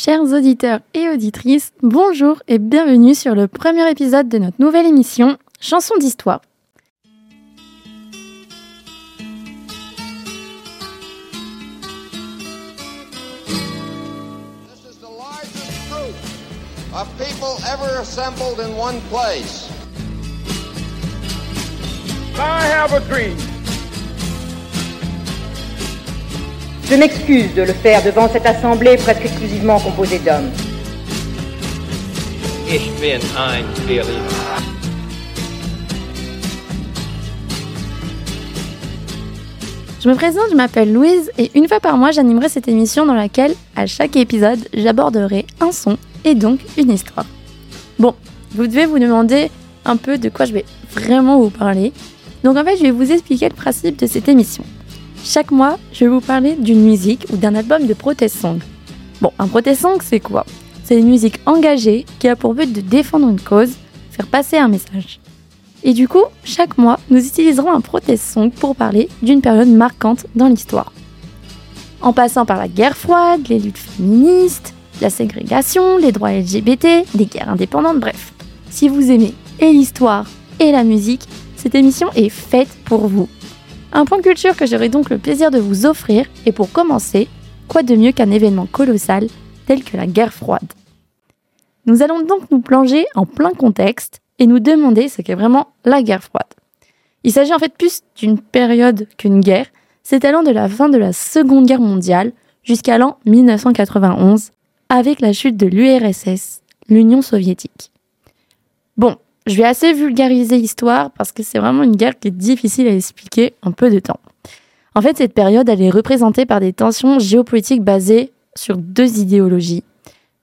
Chers auditeurs et auditrices, bonjour et bienvenue sur le premier épisode de notre nouvelle émission Chansons d'histoire. This is the largest group of people ever assembled in one place. I have a dream. Je m'excuse de le faire devant cette assemblée presque exclusivement composée d'hommes. Ich bin ein Berliner. Je me présente, je m'appelle Louise et une fois par mois j'animerai cette émission dans laquelle, à chaque épisode, j'aborderai un son et donc une histoire. Bon, vous devez vous demander un peu de quoi je vais vraiment vous parler. Donc en fait, je vais vous expliquer le principe de cette émission. Chaque mois, je vais vous parler d'une musique ou d'un album de protest song. Bon, un protest song, c'est quoi? C'est une musique engagée qui a pour but de défendre une cause, faire passer un message. Et du coup, chaque mois, nous utiliserons un protest song pour parler d'une période marquante dans l'histoire. En passant par la guerre froide, les luttes féministes, la ségrégation, les droits LGBT, les guerres indépendantes, bref. Si vous aimez et l'histoire et la musique, cette émission est faite pour vous. Un point culture que j'aurai donc le plaisir de vous offrir, et pour commencer, quoi de mieux qu'un événement colossal tel que la guerre froide? Nous allons donc nous plonger en plein contexte et nous demander ce qu'est vraiment la guerre froide. Il s'agit en fait plus d'une période qu'une guerre, s'étalant de la fin de la Seconde Guerre mondiale jusqu'à l'an 1991, avec la chute de l'URSS, l'Union soviétique. Bon, je vais assez vulgariser l'histoire parce que c'est vraiment une guerre qui est difficile à expliquer en peu de temps. En fait, cette période, elle est représentée par des tensions géopolitiques basées sur deux idéologies.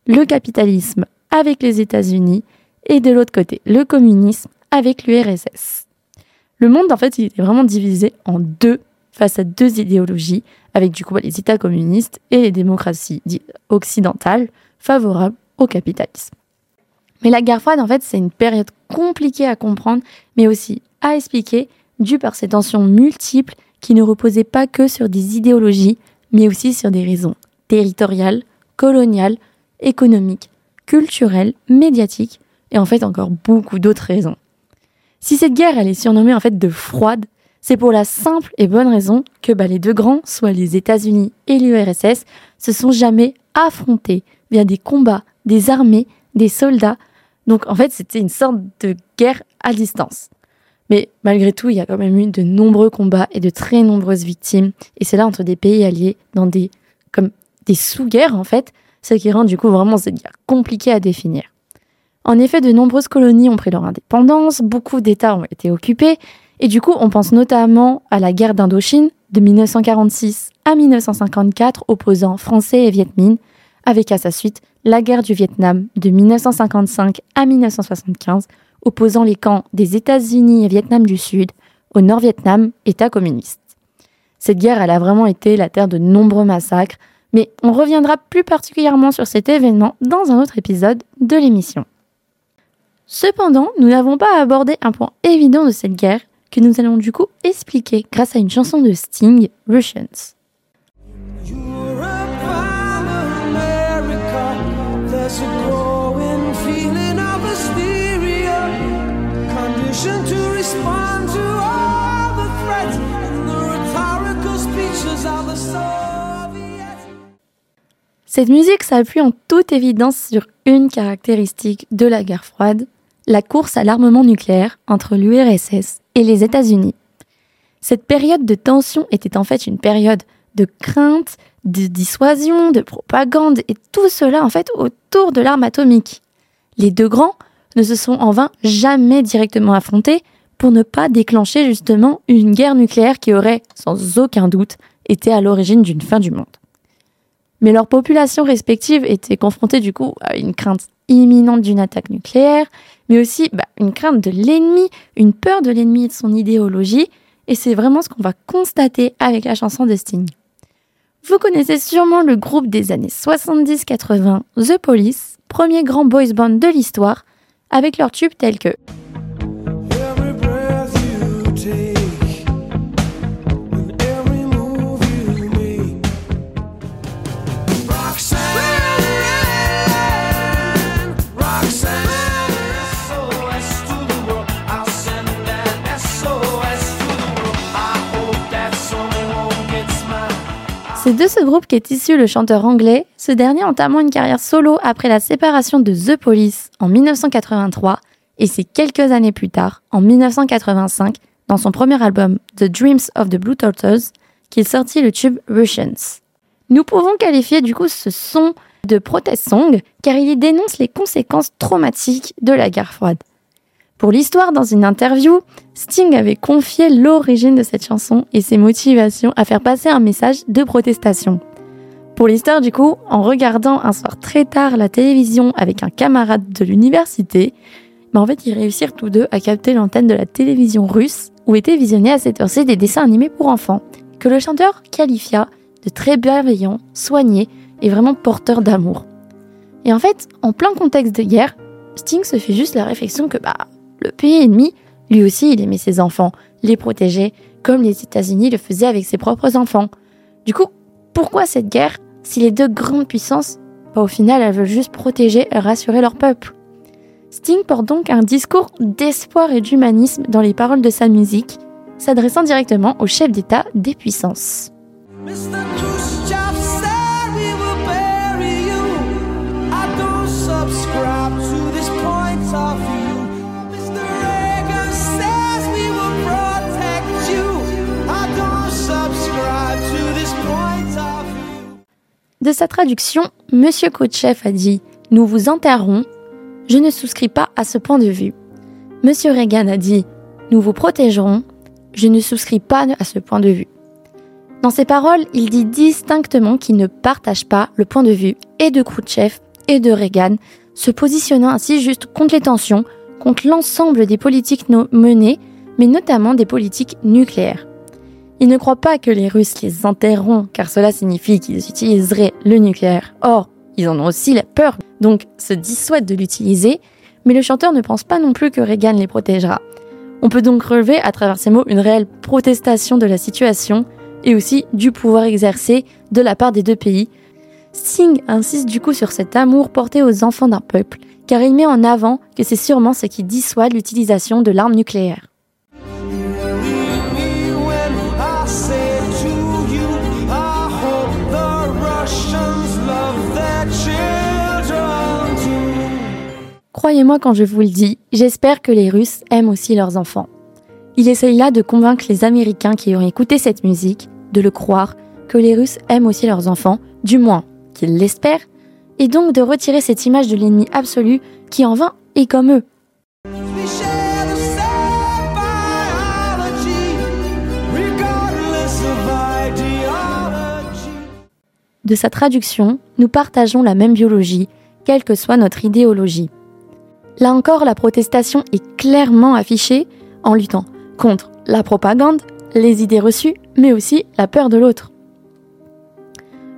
Le capitalisme avec les États-Unis et de l'autre côté, le communisme avec l'URSS. Le monde, en fait, il est vraiment divisé en deux face à deux idéologies, avec du coup les États communistes et les démocraties occidentales favorables au capitalisme. Mais la guerre froide, en fait, c'est une période compliquée à comprendre, mais aussi à expliquer, due par ces tensions multiples qui ne reposaient pas que sur des idéologies, mais aussi sur des raisons territoriales, coloniales, économiques, culturelles, médiatiques, et en fait encore beaucoup d'autres raisons. Si cette guerre elle est surnommée en fait de froide, c'est pour la simple et bonne raison que bah, les deux grands, soit les États-Unis et l'URSS, se sont jamais affrontés via des combats, des armées, des soldats. Donc en fait c'était une sorte de guerre à distance. Mais malgré tout, il y a quand même eu de nombreux combats et de très nombreuses victimes. Et c'est là entre des pays alliés, dans des comme des sous-guerres en fait, ce qui rend du coup vraiment cette guerre compliquée à définir. En effet, de nombreuses colonies ont pris leur indépendance, beaucoup d'États ont été occupés, et du coup, on pense notamment à la guerre d'Indochine de 1946 à 1954 opposant Français et Viet Minh, avec à sa suite la guerre du Vietnam de 1955 à 1975 opposant les camps des États-Unis et Vietnam du Sud au Nord-Vietnam, État communiste. Cette guerre, a vraiment été la terre de nombreux massacres, mais on reviendra plus particulièrement sur cet événement dans un autre épisode de l'émission. Cependant, nous n'avons pas abordé un point évident de cette guerre que nous allons du coup expliquer grâce à une chanson de Sting, Russians. Cette musique s'appuie en toute évidence sur une caractéristique de la guerre froide, la course à l'armement nucléaire entre l'URSS et les États-Unis. Cette période de tension était en fait une période de crainte, de dissuasion, de propagande et tout cela en fait autour de l'arme atomique. Les deux grands ne se sont en vain jamais directement affrontés pour ne pas déclencher justement une guerre nucléaire qui aurait, sans aucun doute, été à l'origine d'une fin du monde. Mais leurs populations respectives étaient confrontées du coup à une crainte imminente d'une attaque nucléaire, mais aussi bah, une crainte de l'ennemi, une peur de l'ennemi et de son idéologie, et c'est vraiment ce qu'on va constater avec la chanson de Sting. Vous connaissez sûrement le groupe des années 70-80, The Police, premier grand boys band de l'histoire, avec leurs tubes tels que C'est de ce groupe qu'est issu le chanteur anglais, ce dernier entamant une carrière solo après la séparation de The Police en 1983 et c'est quelques années plus tard, en 1985, dans son premier album The Dreams of the Blue Turtles, qu'il sortit le tube Russians. Nous pouvons qualifier du coup ce son de protest song car il y dénonce les conséquences traumatiques de la guerre froide. Pour l'histoire, dans une interview, Sting avait confié l'origine de cette chanson et ses motivations à faire passer un message de protestation. Pour l'histoire, du coup, en regardant un soir très tard la télévision avec un camarade de l'université, mais en fait, ils réussirent tous deux à capter l'antenne de la télévision russe où étaient visionnés à cette heure-ci des dessins animés pour enfants, que le chanteur qualifia de très bienveillant, soigné et vraiment porteur d'amour. Et en fait, en plein contexte de guerre, Sting se fait juste la réflexion que bah, le pays ennemi, lui aussi, il aimait ses enfants, les protégeait, comme les États-Unis le faisaient avec ses propres enfants. Du coup, pourquoi cette guerre si les deux grandes puissances, bah, au final, elles veulent juste protéger et rassurer leur peuple? Sting porte donc un discours d'espoir et d'humanisme dans les paroles de sa musique, s'adressant directement au chef d'État des puissances. De sa traduction, Monsieur Khrouchtchev a dit Nous vous enterrons. Je ne souscris pas à ce point de vue. Monsieur Reagan a dit Nous vous protégerons. Je ne souscris pas à ce point de vue. Dans ses paroles, il dit distinctement qu'il ne partage pas le point de vue et de Khrouchtchev et de Reagan, se positionnant ainsi juste contre les tensions, contre l'ensemble des politiques menées, mais notamment des politiques nucléaires. Il ne croit pas que les Russes les enterreront, car cela signifie qu'ils utiliseraient le nucléaire. Or, ils en ont aussi la peur, donc se dissuadent de l'utiliser, mais le chanteur ne pense pas non plus que Reagan les protégera. On peut donc relever à travers ces mots une réelle protestation de la situation et aussi du pouvoir exercé de la part des deux pays. Sting insiste du coup sur cet amour porté aux enfants d'un peuple, car il met en avant que c'est sûrement ce qui dissuade l'utilisation de l'arme nucléaire. Croyez-moi quand je vous le dis, j'espère que les Russes aiment aussi leurs enfants. Il essaye là de convaincre les Américains qui auraient écouté cette musique de le croire que les Russes aiment aussi leurs enfants, du moins qu'ils l'espèrent, et donc de retirer cette image de l'ennemi absolu qui en vain est comme eux. De sa traduction, nous partageons la même biologie, quelle que soit notre idéologie. Là encore, la protestation est clairement affichée en luttant contre la propagande, les idées reçues, mais aussi la peur de l'autre.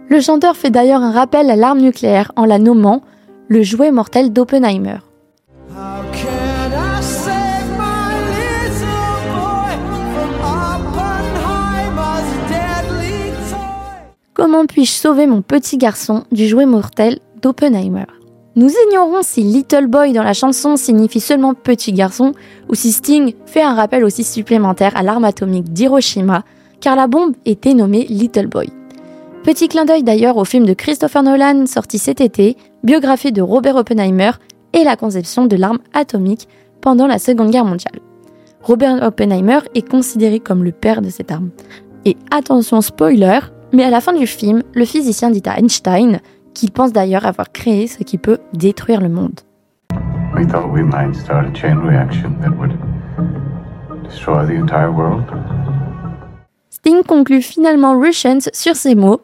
Le chanteur fait d'ailleurs un rappel à l'arme nucléaire en la nommant le jouet mortel d'Oppenheimer. Comment puis-je sauver mon petit garçon du jouet mortel d'Oppenheimer? Nous ignorons si Little Boy dans la chanson signifie seulement petit garçon ou si Sting fait un rappel aussi supplémentaire à l'arme atomique d'Hiroshima, car la bombe était nommée Little Boy. Petit clin d'œil d'ailleurs au film de Christopher Nolan sorti cet été, biographie de Robert Oppenheimer et la conception de l'arme atomique pendant la Seconde Guerre mondiale. Robert Oppenheimer est considéré comme le père de cette arme. Et attention spoiler, mais à la fin du film, le physicien dit à Einstein qu'il pense d'ailleurs avoir créé ce qui peut détruire le monde. We thought we might start a chain reaction that would destroy the entire world. Sting conclut finalement Russians sur ces mots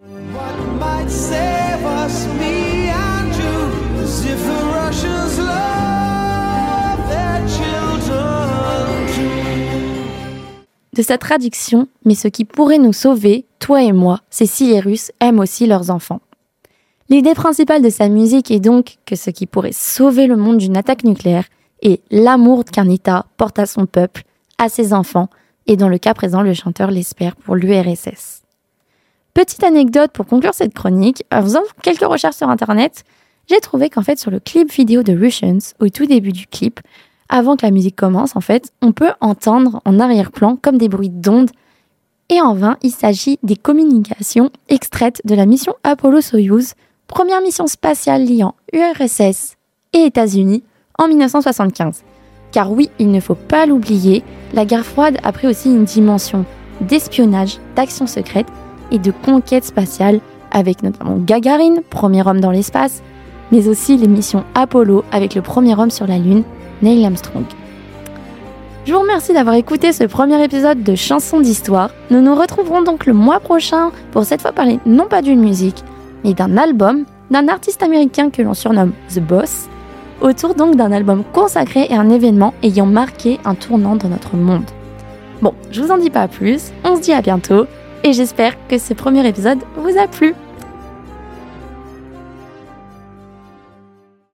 What might save us, me and you, is if the Russians love their children too. de sa traduction, mais ce qui pourrait nous sauver, toi et moi, c'est si les Russes aiment aussi leurs enfants. L'idée principale de sa musique est donc que ce qui pourrait sauver le monde d'une attaque nucléaire est l'amour qu'un État porte à son peuple, à ses enfants, et dans le cas présent, le chanteur l'espère pour l'URSS. Petite anecdote pour conclure cette chronique, en faisant quelques recherches sur internet, j'ai trouvé qu'en fait sur le clip vidéo de Russians, au tout début du clip, avant que la musique commence en fait, on peut entendre en arrière-plan comme des bruits d'ondes Et en vain, il s'agit des communications extraites de la mission Apollo-Soyuz, première mission spatiale liant URSS et États-Unis en 1975. Car oui, il ne faut pas l'oublier, la guerre froide a pris aussi une dimension d'espionnage, d'action secrète et de conquête spatiale, avec notamment Gagarine, premier homme dans l'espace, mais aussi les missions Apollo avec le premier homme sur la Lune, Neil Armstrong. Je vous remercie d'avoir écouté ce premier épisode de Chansons d'Histoire. Nous nous retrouverons donc le mois prochain pour cette fois parler non pas d'une musique, mais d'un album d'un artiste américain que l'on surnomme The Boss, autour donc d'un album consacré et un événement ayant marqué un tournant dans notre monde. Bon, je vous en dis pas plus, on se dit à bientôt, et j'espère que ce premier épisode vous a plu.